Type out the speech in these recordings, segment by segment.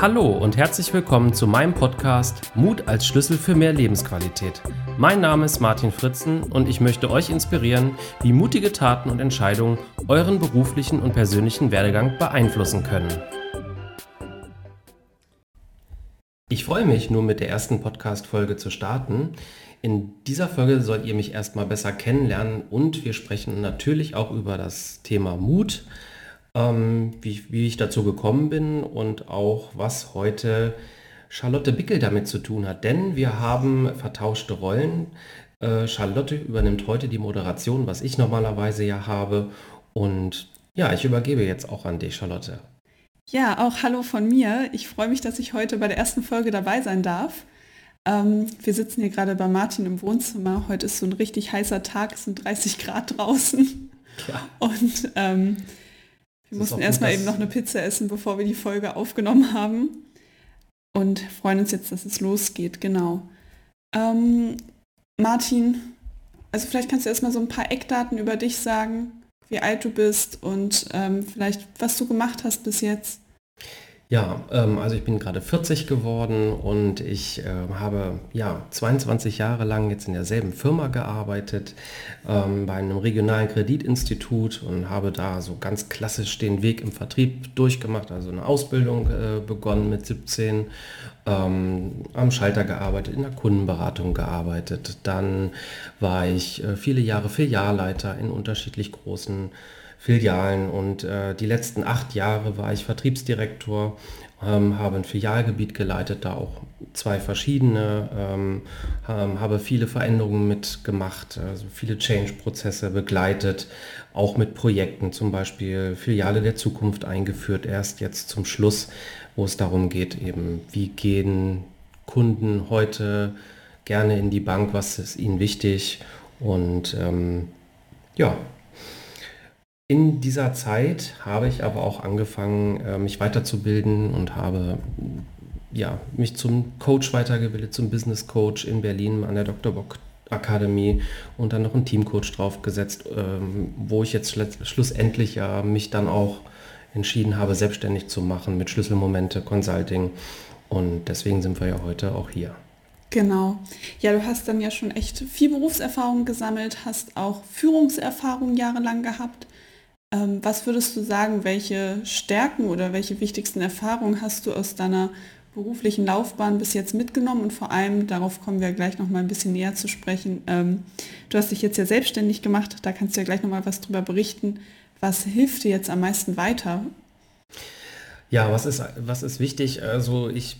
Hallo und herzlich willkommen zu meinem Podcast Mut als Schlüssel für mehr Lebensqualität. Mein Name ist Martin Fritzen und ich möchte euch inspirieren, wie mutige Taten und Entscheidungen euren beruflichen und persönlichen Werdegang beeinflussen können. Ich freue mich, nur mit der ersten Podcast-Folge zu starten. In dieser Folge sollt ihr mich erstmal besser kennenlernen und wir sprechen natürlich auch über das Thema Mut ähm, wie, wie ich dazu gekommen bin und auch was heute Charlotte Bickel damit zu tun hat. Denn wir haben vertauschte Rollen. Äh, Charlotte übernimmt heute die Moderation, was ich normalerweise ja habe. Und ja, ich übergebe jetzt auch an dich, Charlotte. Ja, auch hallo von mir. Ich freue mich, dass ich heute bei der ersten Folge dabei sein darf. Ähm, wir sitzen hier gerade bei Martin im Wohnzimmer. Heute ist so ein richtig heißer Tag, es sind 30 Grad draußen. Ja. Und ähm, wir mussten erstmal eben noch eine Pizza essen, bevor wir die Folge aufgenommen haben. Und freuen uns jetzt, dass es losgeht, genau. Ähm, Martin, also vielleicht kannst du erstmal so ein paar Eckdaten über dich sagen, wie alt du bist und ähm, vielleicht was du gemacht hast bis jetzt. Ja, ähm, also ich bin gerade 40 geworden und ich äh, habe ja 22 Jahre lang jetzt in derselben Firma gearbeitet, ähm, bei einem regionalen Kreditinstitut und habe da so ganz klassisch den Weg im Vertrieb durchgemacht, also eine Ausbildung äh, begonnen mit 17, ähm, am Schalter gearbeitet, in der Kundenberatung gearbeitet. Dann war ich äh, viele Jahre Filialleiter in unterschiedlich großen Filialen. Und äh, die letzten acht Jahre war ich Vertriebsdirektor, ähm, habe ein Filialgebiet geleitet, da auch zwei verschiedene, ähm, habe viele Veränderungen mitgemacht, also viele Change-Prozesse begleitet, auch mit Projekten, zum Beispiel Filiale der Zukunft eingeführt, erst jetzt zum Schluss, wo es darum geht, eben wie gehen Kunden heute gerne in die Bank, was ist ihnen wichtig? Und ähm, ja, in dieser Zeit habe ich aber auch angefangen, äh, mich weiterzubilden und habe ja, mich zum Coach weitergebildet, zum Business Coach in Berlin an der Dr. Bock Akademie und dann noch einen Teamcoach draufgesetzt, ähm, wo ich jetzt schlussendlich ja mich dann auch entschieden habe, selbstständig zu machen mit Schlüsselmomente, Consulting. Und deswegen sind wir ja heute auch hier. Genau. Ja, du hast dann ja schon echt viel Berufserfahrung gesammelt, hast auch Führungserfahrung jahrelang gehabt. Ähm, was würdest du sagen, welche Stärken oder welche wichtigsten Erfahrungen hast du aus deiner beruflichen Laufbahn bis jetzt mitgenommen und vor allem, darauf kommen wir gleich noch mal ein bisschen näher zu sprechen, ähm, du hast dich jetzt ja selbstständig gemacht, da kannst du ja gleich noch mal was drüber berichten. Was hilft dir jetzt am meisten weiter? Ja, was ist, was ist wichtig? Also ich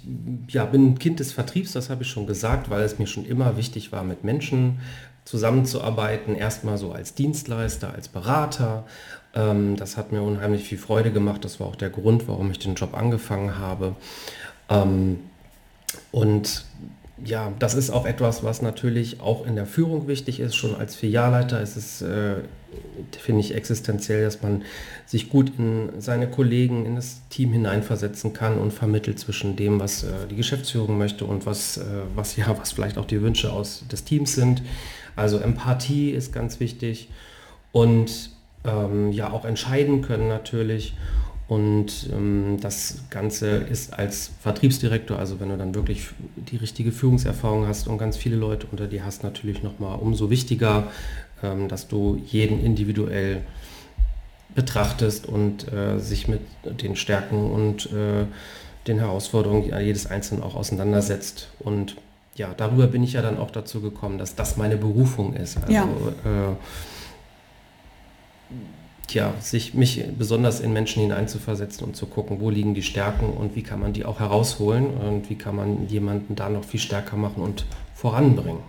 ja, bin Kind des Vertriebs, das habe ich schon gesagt, weil es mir schon immer wichtig war, mit Menschen zusammenzuarbeiten. Erstmal so als Dienstleister, als Berater ähm, das hat mir unheimlich viel Freude gemacht. Das war auch der Grund, warum ich den Job angefangen habe. Ähm, und ja, das ist auch etwas, was natürlich auch in der Führung wichtig ist. Schon als Filialleiter ist es, äh, finde ich, existenziell, dass man sich gut in seine Kollegen, in das Team hineinversetzen kann und vermittelt zwischen dem, was äh, die Geschäftsführung möchte und was, äh, was, ja, was vielleicht auch die Wünsche aus des Teams sind. Also Empathie ist ganz wichtig. Und ähm, ja auch entscheiden können natürlich. Und ähm, das Ganze ist als Vertriebsdirektor, also wenn du dann wirklich die richtige Führungserfahrung hast und ganz viele Leute unter dir hast, natürlich nochmal umso wichtiger, ähm, dass du jeden individuell betrachtest und äh, sich mit den Stärken und äh, den Herausforderungen jedes Einzelnen auch auseinandersetzt. Und ja, darüber bin ich ja dann auch dazu gekommen, dass das meine Berufung ist. Also, ja. äh, ja, sich mich besonders in Menschen hineinzuversetzen und zu gucken, wo liegen die Stärken und wie kann man die auch herausholen und wie kann man jemanden da noch viel stärker machen und voranbringen.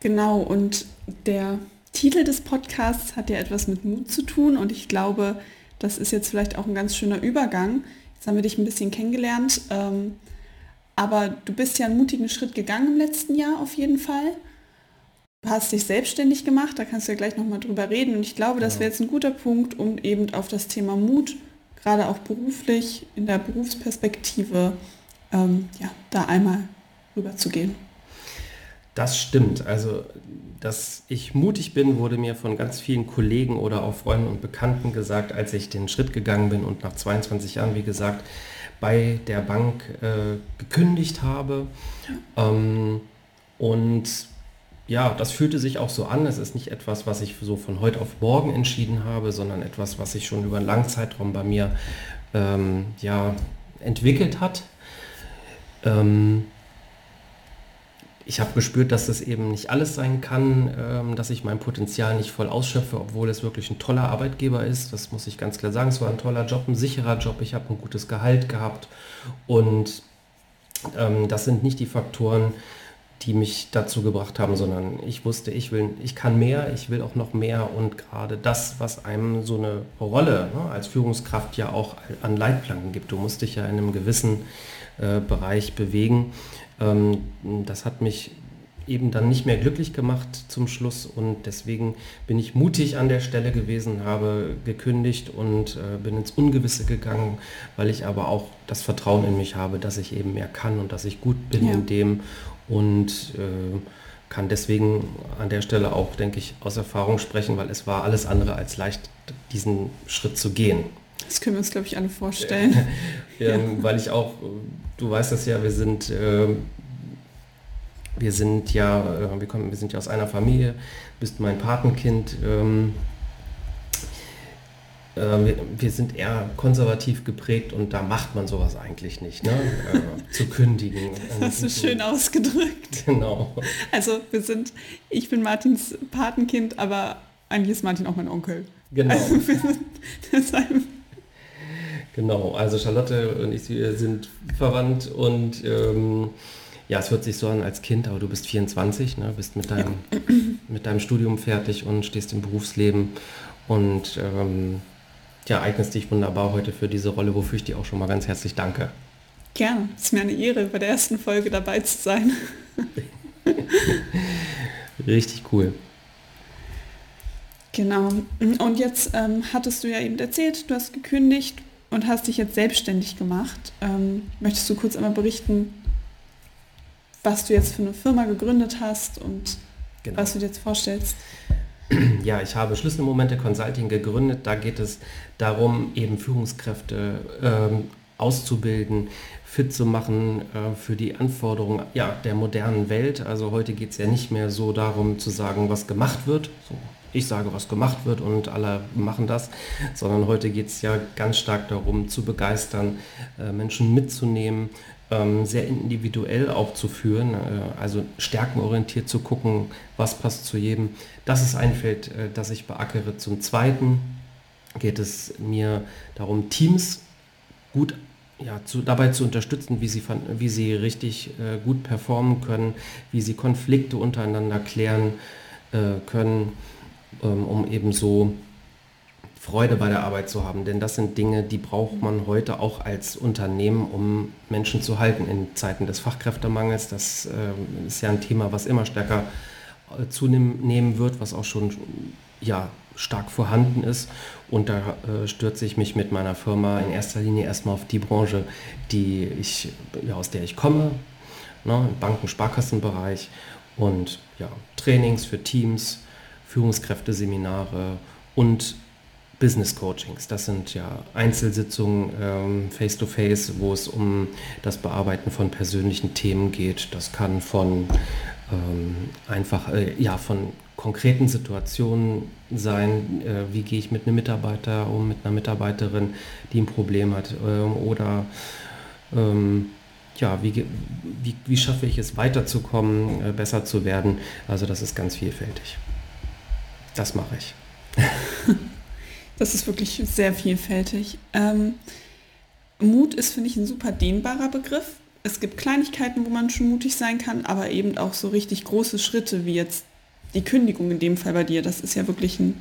Genau, und der Titel des Podcasts hat ja etwas mit Mut zu tun und ich glaube, das ist jetzt vielleicht auch ein ganz schöner Übergang. Jetzt haben wir dich ein bisschen kennengelernt, ähm, aber du bist ja einen mutigen Schritt gegangen im letzten Jahr auf jeden Fall. Du hast dich selbstständig gemacht, da kannst du ja gleich nochmal drüber reden. Und ich glaube, das wäre jetzt ein guter Punkt, um eben auf das Thema Mut, gerade auch beruflich, in der Berufsperspektive, ähm, ja, da einmal rüber zu gehen. Das stimmt. Also, dass ich mutig bin, wurde mir von ganz vielen Kollegen oder auch Freunden und Bekannten gesagt, als ich den Schritt gegangen bin und nach 22 Jahren, wie gesagt, bei der Bank äh, gekündigt habe. Ähm, und ja, das fühlte sich auch so an. Es ist nicht etwas, was ich so von heute auf morgen entschieden habe, sondern etwas, was sich schon über einen langen Zeitraum bei mir ähm, ja, entwickelt hat. Ähm, ich habe gespürt, dass das eben nicht alles sein kann, ähm, dass ich mein Potenzial nicht voll ausschöpfe, obwohl es wirklich ein toller Arbeitgeber ist. Das muss ich ganz klar sagen. Es war ein toller Job, ein sicherer Job. Ich habe ein gutes Gehalt gehabt. Und ähm, das sind nicht die Faktoren, die mich dazu gebracht haben, sondern ich wusste, ich will, ich kann mehr, ich will auch noch mehr und gerade das, was einem so eine Rolle ne, als Führungskraft ja auch an Leitplanken gibt. Du musst dich ja in einem gewissen äh, Bereich bewegen. Ähm, das hat mich eben dann nicht mehr glücklich gemacht zum Schluss und deswegen bin ich mutig an der Stelle gewesen, habe gekündigt und äh, bin ins Ungewisse gegangen, weil ich aber auch das Vertrauen in mich habe, dass ich eben mehr kann und dass ich gut bin ja. in dem und äh, kann deswegen an der Stelle auch, denke ich, aus Erfahrung sprechen, weil es war alles andere als leicht, diesen Schritt zu gehen. Das können wir uns, glaube ich, alle vorstellen. ja, ja. Weil ich auch, du weißt das ja, wir sind, äh, wir sind ja, äh, wir, kommen, wir sind ja aus einer Familie, bist mein Patenkind. Ähm, äh, wir, wir, sind eher konservativ geprägt und da macht man sowas eigentlich nicht, ne? äh, zu kündigen. Das hast du schön ausgedrückt. Genau. Also wir sind, ich bin Martins Patenkind, aber eigentlich ist Martin auch mein Onkel. Genau. Also deshalb Genau, also Charlotte und ich sind verwandt und ähm, ja, es hört sich so an als Kind, aber du bist 24, ne, bist mit deinem, mit deinem Studium fertig und stehst im Berufsleben und ähm, ja, eignest dich wunderbar heute für diese Rolle, wofür ich dir auch schon mal ganz herzlich danke. Gerne, es ist mir eine Ehre, bei der ersten Folge dabei zu sein. Richtig cool. Genau. Und jetzt ähm, hattest du ja eben erzählt, du hast gekündigt und hast dich jetzt selbstständig gemacht. Ähm, möchtest du kurz einmal berichten, was du jetzt für eine Firma gegründet hast und genau. was du dir jetzt vorstellst? Ja, ich habe Schlüsselmomente Consulting gegründet. Da geht es darum, eben Führungskräfte ähm, auszubilden, fit zu machen äh, für die Anforderungen ja, der modernen Welt. Also heute geht es ja nicht mehr so darum zu sagen, was gemacht wird. So, ich sage, was gemacht wird und alle machen das, sondern heute geht es ja ganz stark darum, zu begeistern, äh, Menschen mitzunehmen, sehr individuell auch zu führen, äh, also stärkenorientiert zu gucken, was passt zu jedem. Das ist ein Feld, äh, das ich beackere. Zum Zweiten geht es mir darum, Teams gut ja, zu, dabei zu unterstützen, wie sie, wie sie richtig äh, gut performen können, wie sie Konflikte untereinander klären können, ähm, um eben so Freude bei der Arbeit zu haben. Denn das sind Dinge, die braucht man heute auch als Unternehmen, um Menschen zu halten in Zeiten des Fachkräftemangels. Das äh, ist ja ein Thema, was immer stärker äh, zunehmen wird, was auch schon ja, stark vorhanden ist. Und da äh, stürze ich mich mit meiner Firma in erster Linie erstmal auf die Branche, die ich, ja, aus der ich komme, ne, im Banken-Sparkassenbereich und ja, Trainings für Teams, Führungskräfteseminare und Business Coachings. Das sind ja Einzelsitzungen ähm, face-to-face, -face, wo es um das Bearbeiten von persönlichen Themen geht. Das kann von ähm, einfach äh, ja von konkreten Situationen sein, äh, wie gehe ich mit einem Mitarbeiter um, mit einer Mitarbeiterin, die ein Problem hat ähm, oder ähm, ja, wie, wie, wie schaffe ich es weiterzukommen, äh, besser zu werden. Also das ist ganz vielfältig. Das mache ich. Das ist wirklich sehr vielfältig. Ähm, Mut ist, finde ich, ein super dehnbarer Begriff. Es gibt Kleinigkeiten, wo man schon mutig sein kann, aber eben auch so richtig große Schritte, wie jetzt die Kündigung in dem Fall bei dir. Das ist ja wirklich ein,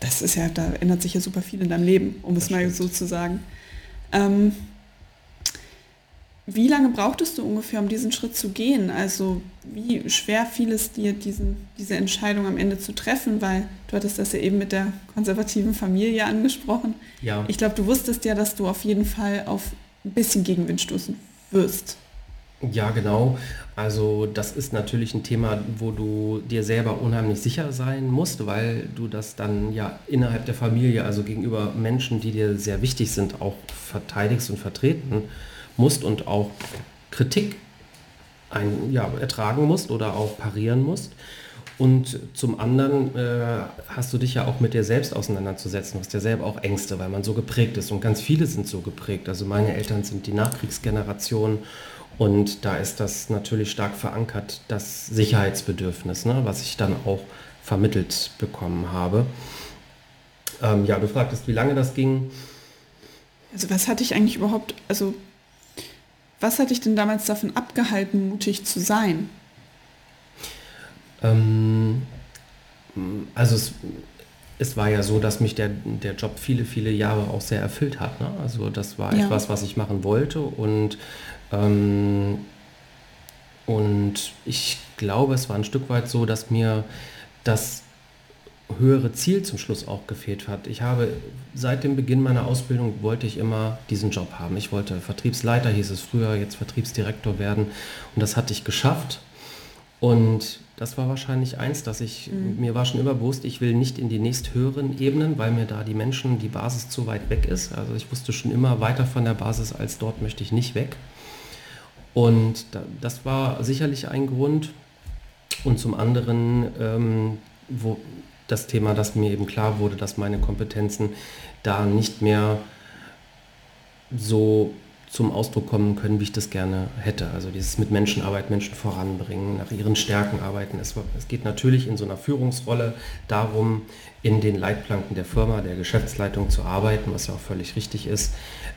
das ist ja, da ändert sich ja super viel in deinem Leben, um das es mal so zu sagen. Ähm, wie lange brauchtest du ungefähr, um diesen Schritt zu gehen? Also wie schwer fiel es dir, diesen, diese Entscheidung am Ende zu treffen? Weil du hattest das ja eben mit der konservativen Familie angesprochen. Ja. Ich glaube, du wusstest ja, dass du auf jeden Fall auf ein bisschen Gegenwind stoßen wirst. Ja, genau. Also das ist natürlich ein Thema, wo du dir selber unheimlich sicher sein musst, weil du das dann ja innerhalb der Familie, also gegenüber Menschen, die dir sehr wichtig sind, auch verteidigst und vertreten musst und auch Kritik ein, ja, ertragen musst oder auch parieren musst. Und zum anderen äh, hast du dich ja auch mit dir selbst auseinanderzusetzen. Du hast ja selber auch Ängste, weil man so geprägt ist. Und ganz viele sind so geprägt. Also meine Eltern sind die Nachkriegsgeneration und da ist das natürlich stark verankert, das Sicherheitsbedürfnis, ne, was ich dann auch vermittelt bekommen habe. Ähm, ja, du fragtest, wie lange das ging. Also was hatte ich eigentlich überhaupt, also was hat dich denn damals davon abgehalten, mutig zu sein? Ähm, also es, es, war ja so, dass mich der, der Job viele, viele Jahre auch sehr erfüllt hat. Ne? Also das war ja. etwas, was ich machen wollte und ähm, und ich glaube, es war ein Stück weit so, dass mir das höhere Ziel zum Schluss auch gefehlt hat. Ich habe seit dem Beginn meiner Ausbildung wollte ich immer diesen Job haben. Ich wollte Vertriebsleiter, hieß es früher, jetzt Vertriebsdirektor werden und das hatte ich geschafft. Und das war wahrscheinlich eins, dass ich, mhm. mir war schon immer bewusst, ich will nicht in die nächsthöheren Ebenen, weil mir da die Menschen, die Basis zu weit weg ist. Also ich wusste schon immer weiter von der Basis als dort möchte ich nicht weg. Und das war sicherlich ein Grund. Und zum anderen, ähm, wo das Thema, dass mir eben klar wurde, dass meine Kompetenzen da nicht mehr so zum Ausdruck kommen können, wie ich das gerne hätte. Also dieses mit Menschenarbeit, Menschen voranbringen, nach ihren Stärken arbeiten. Es, es, geht natürlich in so einer Führungsrolle darum, in den Leitplanken der Firma, der Geschäftsleitung zu arbeiten, was ja auch völlig richtig ist.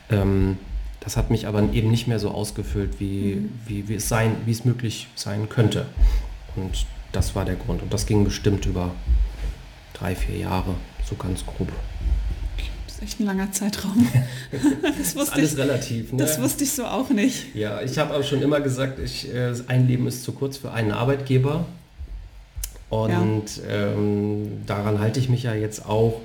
Ähm, das hat mich aber eben nicht mehr so ausgefüllt, wie, mhm. wie, wie, es sein, wie es möglich sein könnte. Und das war der Grund. Und das ging bestimmt über drei, vier Jahre, so ganz grob. Das ist echt ein langer Zeitraum. das, wusste alles ich, relativ. Ne? Das wusste ich so auch nicht. Ja, ich habe auch schon immer gesagt, ich, äh, ein Leben ist zu kurz für einen Arbeitgeber. Und ja. ähm, daran halte ich mich ja jetzt auch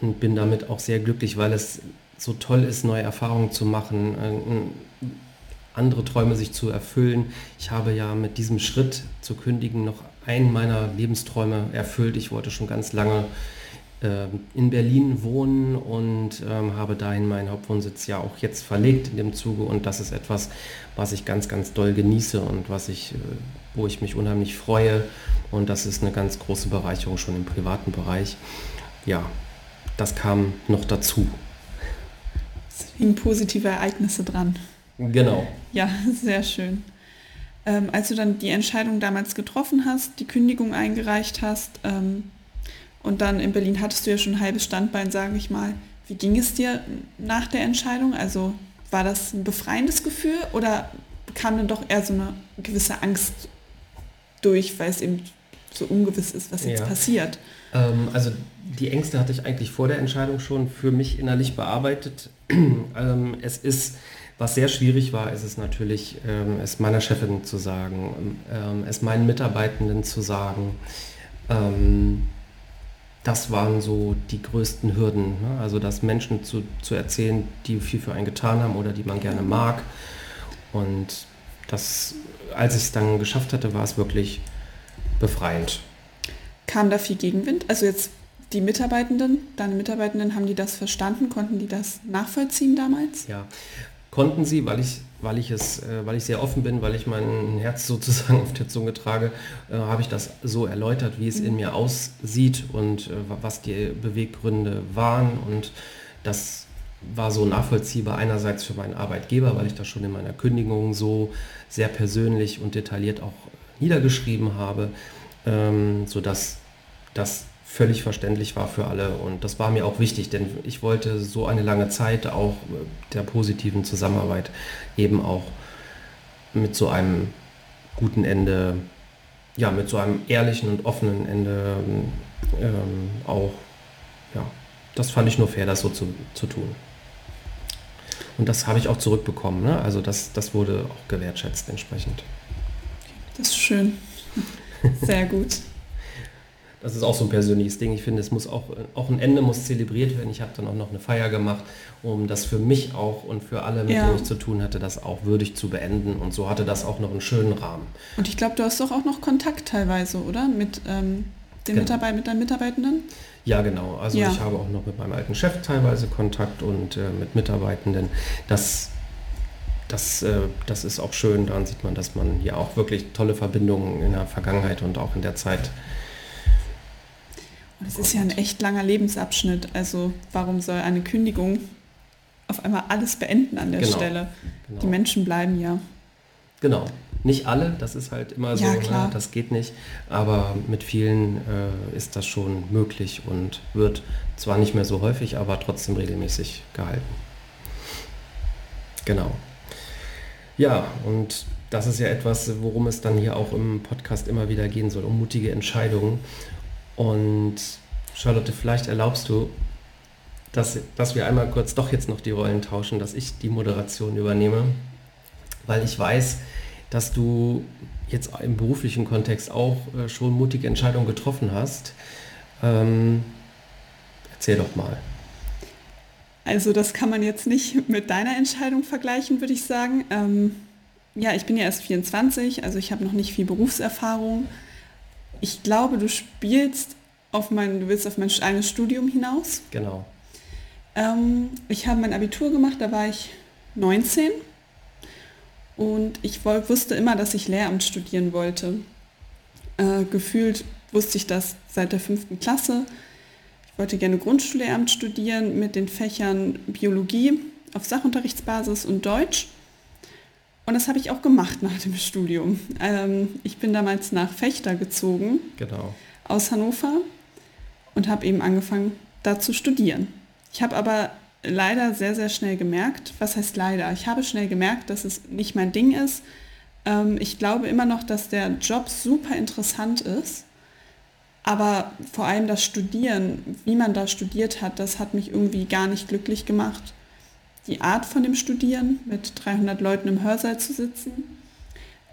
und bin damit auch sehr glücklich, weil es so toll ist, neue Erfahrungen zu machen, äh, andere Träume sich zu erfüllen. Ich habe ja mit diesem Schritt zu kündigen noch einen meiner Lebensträume erfüllt. Ich wollte schon ganz lange äh, in Berlin wohnen und ähm, habe dahin meinen Hauptwohnsitz ja auch jetzt verlegt in dem Zuge und das ist etwas, was ich ganz, ganz doll genieße und was ich, äh, wo ich mich unheimlich freue und das ist eine ganz große Bereicherung schon im privaten Bereich. Ja, das kam noch dazu hingen positive Ereignisse dran. Genau. Ja, sehr schön. Ähm, als du dann die Entscheidung damals getroffen hast, die Kündigung eingereicht hast ähm, und dann in Berlin hattest du ja schon ein halbes Standbein, sage ich mal. Wie ging es dir nach der Entscheidung? Also war das ein befreiendes Gefühl oder kam dann doch eher so eine gewisse Angst durch, weil es eben so ungewiss ist, was jetzt ja. passiert? Ähm, also die Ängste hatte ich eigentlich vor der Entscheidung schon für mich innerlich bearbeitet. ähm, es ist, was sehr schwierig war, ist es natürlich, ähm, es meiner Chefin zu sagen, ähm, es meinen Mitarbeitenden zu sagen. Ähm, das waren so die größten Hürden. Ne? Also das Menschen zu, zu erzählen, die viel für einen getan haben oder die man gerne mag. Und das, als ich es dann geschafft hatte, war es wirklich befreiend. Kam da viel Gegenwind? Also jetzt die Mitarbeitenden, deine Mitarbeitenden, haben die das verstanden? Konnten die das nachvollziehen damals? Ja, konnten sie, weil ich, weil ich es, äh, weil ich sehr offen bin, weil ich mein Herz sozusagen auf der Zunge trage, äh, habe ich das so erläutert, wie es mhm. in mir aussieht und äh, was die Beweggründe waren und das war so nachvollziehbar einerseits für meinen Arbeitgeber, weil ich das schon in meiner Kündigung so sehr persönlich und detailliert auch niedergeschrieben habe, ähm, sodass das völlig verständlich war für alle. Und das war mir auch wichtig, denn ich wollte so eine lange Zeit auch der positiven Zusammenarbeit eben auch mit so einem guten Ende, ja, mit so einem ehrlichen und offenen Ende ähm, auch, ja, das fand ich nur fair, das so zu, zu tun. Und das habe ich auch zurückbekommen. Ne? Also das, das wurde auch gewertschätzt entsprechend. Das ist schön. Sehr gut. Das ist auch so ein persönliches Ding. Ich finde, es muss auch, auch ein Ende muss zelebriert werden. Ich habe dann auch noch eine Feier gemacht, um das für mich auch und für alle, mit ja. denen ich zu tun hatte, das auch würdig zu beenden. Und so hatte das auch noch einen schönen Rahmen. Und ich glaube, du hast doch auch noch Kontakt teilweise, oder? Mit ähm, den genau. Mitarbeit mit deinen Mitarbeitenden? Ja, genau. Also ja. ich habe auch noch mit meinem alten Chef teilweise Kontakt und äh, mit Mitarbeitenden. Das das, äh, das ist auch schön. Daran sieht man, dass man ja auch wirklich tolle Verbindungen in der Vergangenheit und auch in der Zeit es ist ja ein echt langer Lebensabschnitt. Also warum soll eine Kündigung auf einmal alles beenden an der genau, Stelle? Genau. Die Menschen bleiben ja. Genau. Nicht alle, das ist halt immer so, ja, ne? das geht nicht. Aber mit vielen äh, ist das schon möglich und wird zwar nicht mehr so häufig, aber trotzdem regelmäßig gehalten. Genau. Ja, und das ist ja etwas, worum es dann hier auch im Podcast immer wieder gehen soll, um mutige Entscheidungen. Und Charlotte, vielleicht erlaubst du, dass, dass wir einmal kurz doch jetzt noch die Rollen tauschen, dass ich die Moderation übernehme, weil ich weiß, dass du jetzt im beruflichen Kontext auch äh, schon mutige Entscheidungen getroffen hast. Ähm, erzähl doch mal. Also das kann man jetzt nicht mit deiner Entscheidung vergleichen, würde ich sagen. Ähm, ja, ich bin ja erst 24, also ich habe noch nicht viel Berufserfahrung ich glaube, du spielst auf mein, du willst auf mein eines Studium hinaus. Genau. Ähm, ich habe mein Abitur gemacht, da war ich 19 und ich wusste immer, dass ich Lehramt studieren wollte. Äh, gefühlt wusste ich das seit der fünften Klasse. Ich wollte gerne Grundschullehramt studieren mit den Fächern Biologie auf Sachunterrichtsbasis und Deutsch. Und das habe ich auch gemacht nach dem Studium. Ähm, ich bin damals nach Fechter gezogen, genau. aus Hannover, und habe eben angefangen, da zu studieren. Ich habe aber leider sehr, sehr schnell gemerkt, was heißt leider? Ich habe schnell gemerkt, dass es nicht mein Ding ist. Ähm, ich glaube immer noch, dass der Job super interessant ist. Aber vor allem das Studieren, wie man da studiert hat, das hat mich irgendwie gar nicht glücklich gemacht die Art von dem Studieren, mit 300 Leuten im Hörsaal zu sitzen.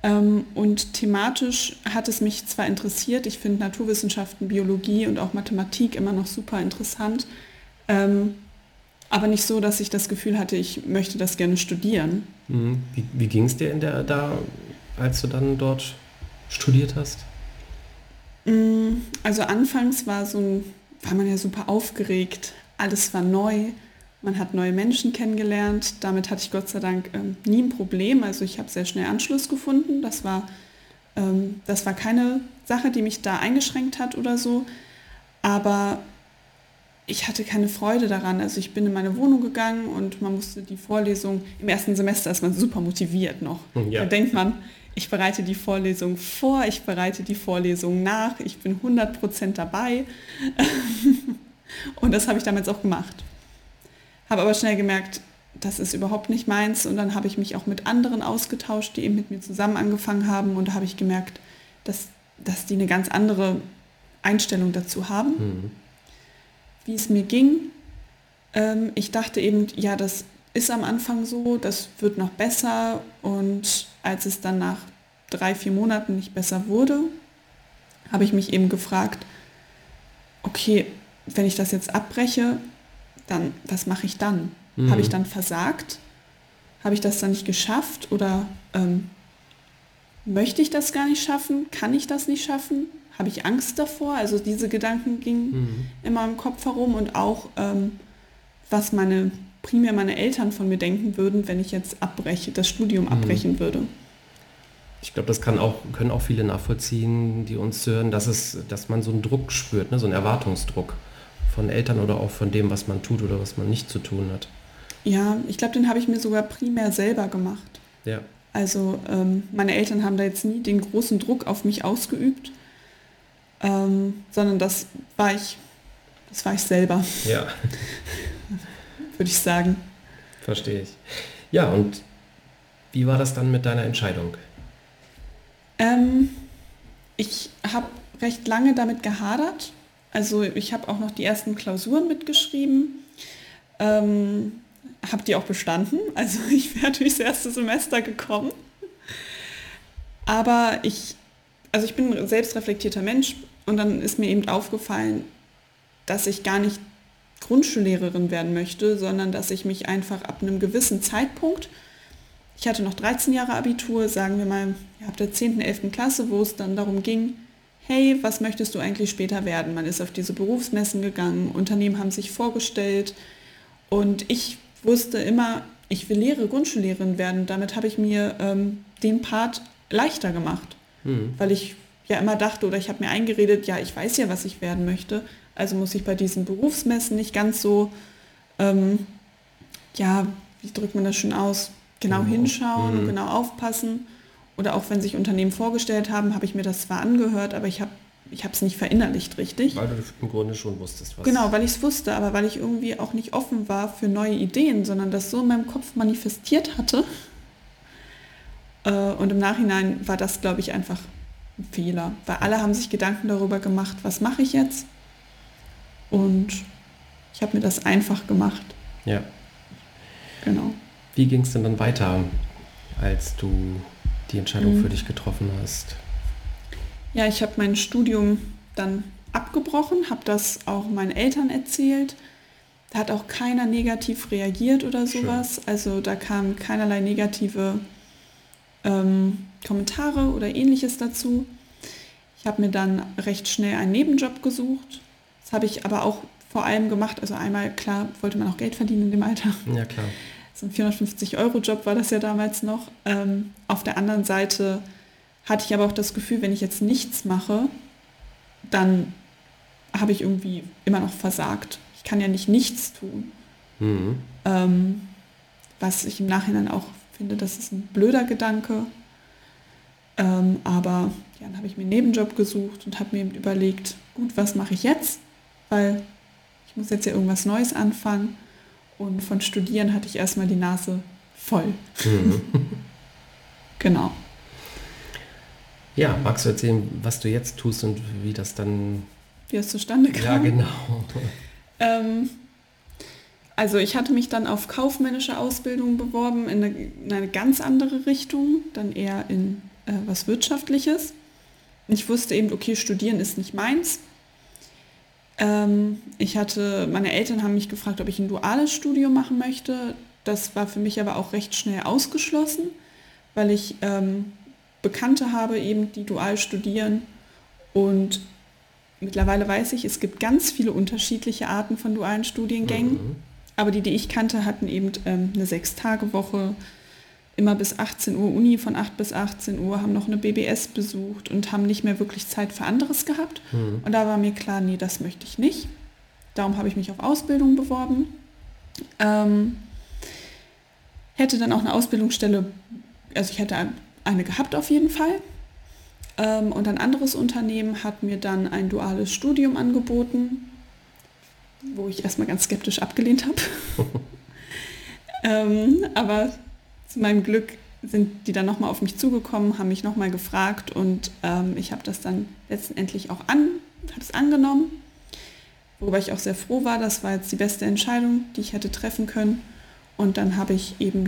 Ähm, und thematisch hat es mich zwar interessiert, ich finde Naturwissenschaften, Biologie und auch Mathematik immer noch super interessant, ähm, aber nicht so, dass ich das Gefühl hatte, ich möchte das gerne studieren. Mhm. Wie, wie ging es dir in der, da, als du dann dort studiert hast? Mm, also anfangs war so ein, war man ja super aufgeregt, alles war neu. Man hat neue Menschen kennengelernt. Damit hatte ich Gott sei Dank ähm, nie ein Problem. Also ich habe sehr schnell Anschluss gefunden. Das war, ähm, das war keine Sache, die mich da eingeschränkt hat oder so. Aber ich hatte keine Freude daran. Also ich bin in meine Wohnung gegangen und man musste die Vorlesung, im ersten Semester ist man super motiviert noch. Ja. Da denkt man, ich bereite die Vorlesung vor, ich bereite die Vorlesung nach, ich bin 100% dabei. und das habe ich damals auch gemacht. Habe aber schnell gemerkt, das ist überhaupt nicht meins. Und dann habe ich mich auch mit anderen ausgetauscht, die eben mit mir zusammen angefangen haben. Und da habe ich gemerkt, dass, dass die eine ganz andere Einstellung dazu haben. Mhm. Wie es mir ging, ähm, ich dachte eben, ja, das ist am Anfang so, das wird noch besser. Und als es dann nach drei, vier Monaten nicht besser wurde, habe ich mich eben gefragt, okay, wenn ich das jetzt abbreche, dann was mache ich dann? Mhm. Habe ich dann versagt? Habe ich das dann nicht geschafft? Oder ähm, möchte ich das gar nicht schaffen? Kann ich das nicht schaffen? Habe ich Angst davor? Also diese Gedanken gingen mhm. in meinem Kopf herum und auch, ähm, was meine, primär meine Eltern von mir denken würden, wenn ich jetzt abbreche, das Studium mhm. abbrechen würde. Ich glaube, das kann auch, können auch viele nachvollziehen, die uns hören, dass, es, dass man so einen Druck spürt, ne? so einen Erwartungsdruck von Eltern oder auch von dem, was man tut oder was man nicht zu tun hat. Ja, ich glaube, den habe ich mir sogar primär selber gemacht. Ja. Also ähm, meine Eltern haben da jetzt nie den großen Druck auf mich ausgeübt, ähm, sondern das war ich, das war ich selber. Ja. Würde ich sagen. Verstehe ich. Ja, und wie war das dann mit deiner Entscheidung? Ähm, ich habe recht lange damit gehadert, also ich habe auch noch die ersten Klausuren mitgeschrieben, ähm, habe die auch bestanden. Also ich wäre durchs erste Semester gekommen. Aber ich, also ich bin ein selbstreflektierter Mensch. Und dann ist mir eben aufgefallen, dass ich gar nicht Grundschullehrerin werden möchte, sondern dass ich mich einfach ab einem gewissen Zeitpunkt, ich hatte noch 13 Jahre Abitur, sagen wir mal ab der 10., 11. Klasse, wo es dann darum ging, hey, was möchtest du eigentlich später werden? Man ist auf diese Berufsmessen gegangen, Unternehmen haben sich vorgestellt und ich wusste immer, ich will Lehre, Grundschullehrerin werden. Damit habe ich mir ähm, den Part leichter gemacht, mhm. weil ich ja immer dachte oder ich habe mir eingeredet, ja, ich weiß ja, was ich werden möchte, also muss ich bei diesen Berufsmessen nicht ganz so, ähm, ja, wie drückt man das schon aus, genau mhm. hinschauen mhm. und genau aufpassen. Oder auch wenn sich Unternehmen vorgestellt haben, habe ich mir das zwar angehört, aber ich habe ich es nicht verinnerlicht richtig. Weil du im Grunde schon wusstest, was. Genau, weil ich es wusste, aber weil ich irgendwie auch nicht offen war für neue Ideen, sondern das so in meinem Kopf manifestiert hatte. Äh, und im Nachhinein war das, glaube ich, einfach ein Fehler, weil alle haben sich Gedanken darüber gemacht, was mache ich jetzt? Und ich habe mir das einfach gemacht. Ja. Genau. Wie ging es denn dann weiter, als du die Entscheidung mhm. für dich getroffen hast? Ja, ich habe mein Studium dann abgebrochen, habe das auch meinen Eltern erzählt. Da hat auch keiner negativ reagiert oder sowas. Schön. Also da kamen keinerlei negative ähm, Kommentare oder ähnliches dazu. Ich habe mir dann recht schnell einen Nebenjob gesucht, das habe ich aber auch vor allem gemacht. Also einmal, klar, wollte man auch Geld verdienen in dem Alter. Ja, klar. So ein 450-Euro-Job war das ja damals noch. Ähm, auf der anderen Seite hatte ich aber auch das Gefühl, wenn ich jetzt nichts mache, dann habe ich irgendwie immer noch versagt. Ich kann ja nicht nichts tun. Mhm. Ähm, was ich im Nachhinein auch finde, das ist ein blöder Gedanke. Ähm, aber ja, dann habe ich mir einen Nebenjob gesucht und habe mir überlegt, gut, was mache ich jetzt? weil ich muss jetzt ja irgendwas Neues anfangen. Und von Studieren hatte ich erstmal die Nase voll. Mhm. genau. Ja, magst du erzählen, was du jetzt tust und wie das dann... Wie es zustande kam? Ja, genau. ähm, also ich hatte mich dann auf kaufmännische Ausbildung beworben, in eine, in eine ganz andere Richtung, dann eher in äh, was Wirtschaftliches. Ich wusste eben, okay, studieren ist nicht meins. Ähm, ich hatte, meine Eltern haben mich gefragt, ob ich ein duales Studium machen möchte. Das war für mich aber auch recht schnell ausgeschlossen, weil ich ähm, Bekannte habe, eben die dual studieren. Und mittlerweile weiß ich, es gibt ganz viele unterschiedliche Arten von dualen Studiengängen. Mhm. Aber die, die ich kannte, hatten eben ähm, eine Sechs-Tage-Woche, immer bis 18 Uhr Uni, von 8 bis 18 Uhr, haben noch eine BBS besucht und haben nicht mehr wirklich Zeit für anderes gehabt. Mhm. Und da war mir klar, nee, das möchte ich nicht. Darum habe ich mich auf Ausbildung beworben. Ähm, hätte dann auch eine Ausbildungsstelle, also ich hätte eine gehabt auf jeden Fall. Ähm, und ein anderes Unternehmen hat mir dann ein duales Studium angeboten, wo ich erstmal ganz skeptisch abgelehnt habe. ähm, aber zu meinem Glück sind die dann nochmal auf mich zugekommen, haben mich nochmal gefragt und ähm, ich habe das dann letztendlich auch an, habe angenommen, worüber ich auch sehr froh war. Das war jetzt die beste Entscheidung, die ich hätte treffen können. Und dann habe ich eben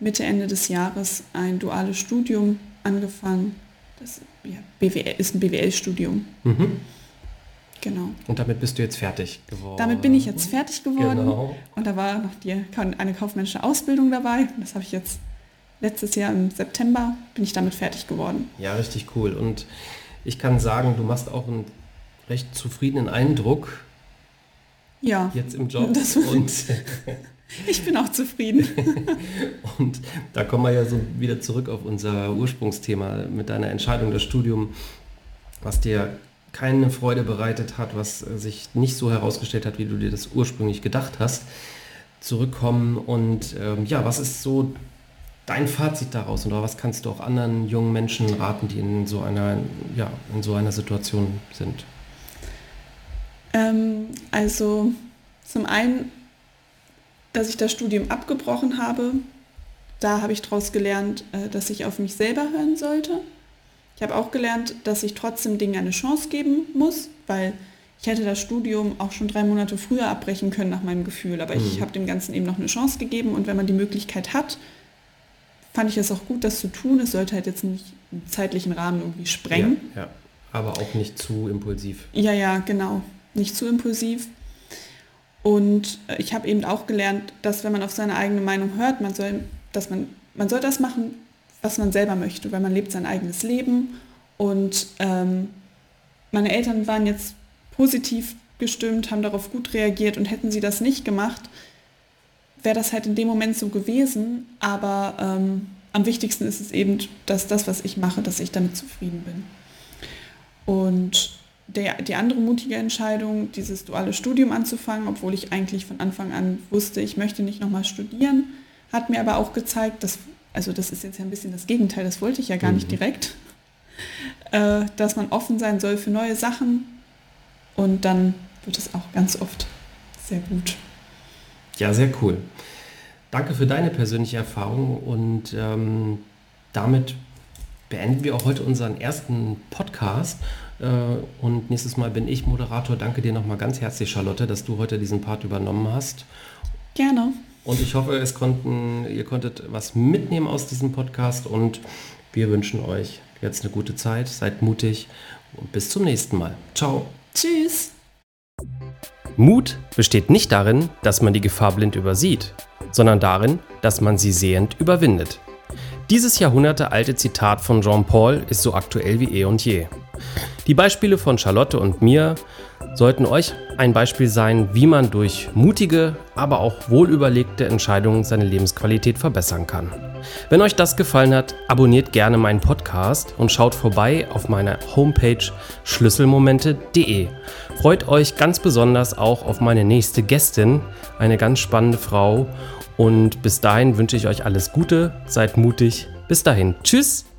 Mitte, Ende des Jahres ein duales Studium angefangen. Das ja, BWL, ist ein BWL-Studium. Mhm. Genau. Und damit bist du jetzt fertig geworden? Damit bin ich jetzt fertig geworden. Genau. Und da war noch die, eine kaufmännische Ausbildung dabei. Das habe ich jetzt letztes Jahr im September, bin ich damit fertig geworden. Ja, richtig cool. Und ich kann sagen, du machst auch einen recht zufriedenen Eindruck. Ja. Jetzt im Job. und ich bin auch zufrieden. und da kommen wir ja so wieder zurück auf unser Ursprungsthema mit deiner Entscheidung, das Studium, was dir keine Freude bereitet hat, was sich nicht so herausgestellt hat, wie du dir das ursprünglich gedacht hast, zurückkommen. Und ähm, ja, was ist so dein Fazit daraus oder was kannst du auch anderen jungen Menschen raten, die in so einer, ja, in so einer Situation sind? Ähm, also zum einen, dass ich das Studium abgebrochen habe, da habe ich daraus gelernt, äh, dass ich auf mich selber hören sollte ich habe auch gelernt, dass ich trotzdem Dingen eine Chance geben muss, weil ich hätte das Studium auch schon drei Monate früher abbrechen können nach meinem Gefühl, aber mhm. ich habe dem Ganzen eben noch eine Chance gegeben und wenn man die Möglichkeit hat, fand ich es auch gut, das zu tun. Es sollte halt jetzt nicht einen zeitlichen Rahmen irgendwie sprengen. Ja, ja Aber auch nicht zu impulsiv. Ja, ja, genau. Nicht zu impulsiv. Und äh, ich habe eben auch gelernt, dass wenn man auf seine eigene Meinung hört, man soll, dass man, man soll das machen, was man selber möchte, weil man lebt sein eigenes Leben. Und ähm, meine Eltern waren jetzt positiv gestimmt, haben darauf gut reagiert und hätten sie das nicht gemacht, wäre das halt in dem Moment so gewesen. Aber ähm, am wichtigsten ist es eben, dass das, was ich mache, dass ich damit zufrieden bin. Und der, die andere mutige Entscheidung, dieses duale Studium anzufangen, obwohl ich eigentlich von Anfang an wusste, ich möchte nicht nochmal studieren, hat mir aber auch gezeigt, dass, also das ist jetzt ja ein bisschen das Gegenteil, das wollte ich ja gar mhm. nicht direkt, äh, dass man offen sein soll für neue Sachen und dann wird es auch ganz oft sehr gut. Ja, sehr cool. Danke für deine persönliche Erfahrung und ähm, damit beenden wir auch heute unseren ersten Podcast. Äh, und nächstes Mal bin ich Moderator. Danke dir nochmal ganz herzlich, Charlotte, dass du heute diesen Part übernommen hast. Gerne. Und ich hoffe, es konnten, ihr konntet was mitnehmen aus diesem Podcast und wir wünschen euch jetzt eine gute Zeit. Seid mutig und bis zum nächsten Mal. Ciao. Tschüss. Mut besteht nicht darin, dass man die Gefahr blind übersieht, sondern darin, dass man sie sehend überwindet. Dieses jahrhundertealte Zitat von Jean Paul ist so aktuell wie eh und je. Die Beispiele von Charlotte und mir sollten euch ein Beispiel sein, wie man durch mutige, aber auch wohlüberlegte Entscheidungen seine Lebensqualität verbessern kann. Wenn euch das gefallen hat, abonniert gerne meinen Podcast und schaut vorbei auf meiner Homepage schlüsselmomente.de. Freut euch ganz besonders auch auf meine nächste Gästin, eine ganz spannende Frau. Und bis dahin wünsche ich euch alles Gute, seid mutig. Bis dahin, tschüss.